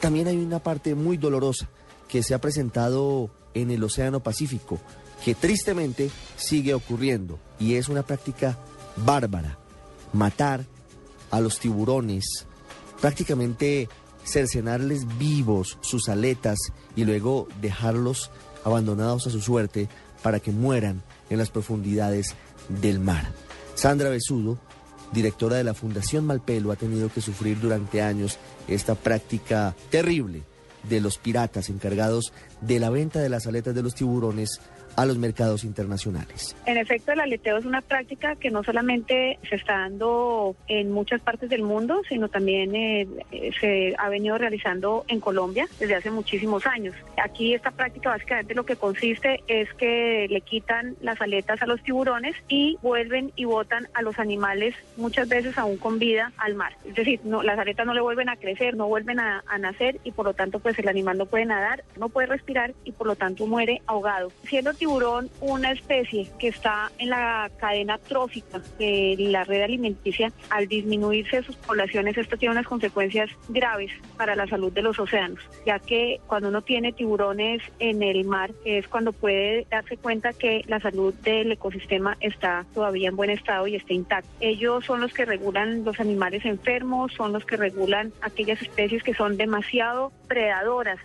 también hay una parte muy dolorosa que se ha presentado en el Océano Pacífico, que tristemente sigue ocurriendo y es una práctica bárbara, matar a los tiburones, prácticamente cercenarles vivos sus aletas y luego dejarlos abandonados a su suerte para que mueran en las profundidades del mar. Sandra Besudo, directora de la Fundación Malpelo, ha tenido que sufrir durante años esta práctica terrible de los piratas encargados de la venta de las aletas de los tiburones a los mercados internacionales. En efecto, el aleteo es una práctica que no solamente se está dando en muchas partes del mundo, sino también eh, se ha venido realizando en Colombia desde hace muchísimos años. Aquí esta práctica básicamente lo que consiste es que le quitan las aletas a los tiburones y vuelven y botan a los animales muchas veces aún con vida al mar. Es decir, no, las aletas no le vuelven a crecer, no vuelven a, a nacer y por lo tanto pues el animal no puede nadar, no puede respirar y por lo tanto muere ahogado. Siendo tiburón una especie que está en la cadena trófica de la red alimenticia, al disminuirse sus poblaciones, esto tiene unas consecuencias graves para la salud de los océanos, ya que cuando uno tiene tiburones en el mar, es cuando puede darse cuenta que la salud del ecosistema está todavía en buen estado y está intacto. Ellos son los que regulan los animales enfermos, son los que regulan aquellas especies que son demasiado predadoras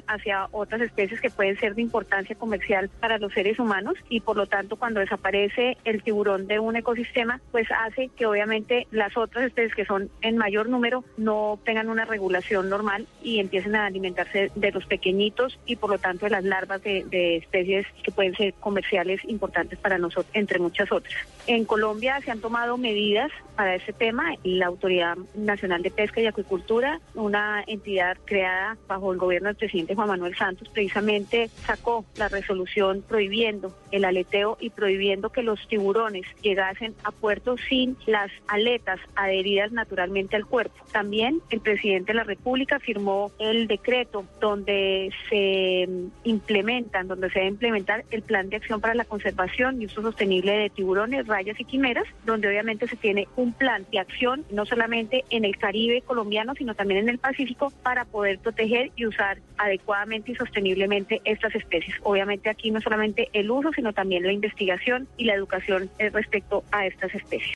hacia otras especies que pueden ser de importancia comercial para los seres humanos y por lo tanto cuando desaparece el tiburón de un ecosistema, pues hace que obviamente las otras especies que son en mayor número no tengan una regulación normal y empiecen a alimentarse de los pequeñitos y por lo tanto de las larvas de, de especies que pueden ser comerciales importantes para nosotros, entre muchas otras. En Colombia se han tomado medidas para ese tema. La Autoridad Nacional de Pesca y Acuicultura, una entidad creada bajo el gobierno del presidente Juan Manuel Santos, precisamente sacó la resolución prohibiendo el aleteo y prohibiendo que los tiburones llegasen a puerto sin las aletas adheridas naturalmente al cuerpo. También el presidente de la República firmó el decreto donde se implementan, donde se debe implementar el plan de acción para la conservación y uso sostenible de tiburones, rayas y quimeras, donde obviamente se tiene un plan de acción no solamente en el Caribe colombiano, sino también en el Pacífico para poder proteger y usar adecuadamente y sosteniblemente estas especies. Obviamente aquí no solamente el uso, sino también la investigación y la educación respecto a estas especies.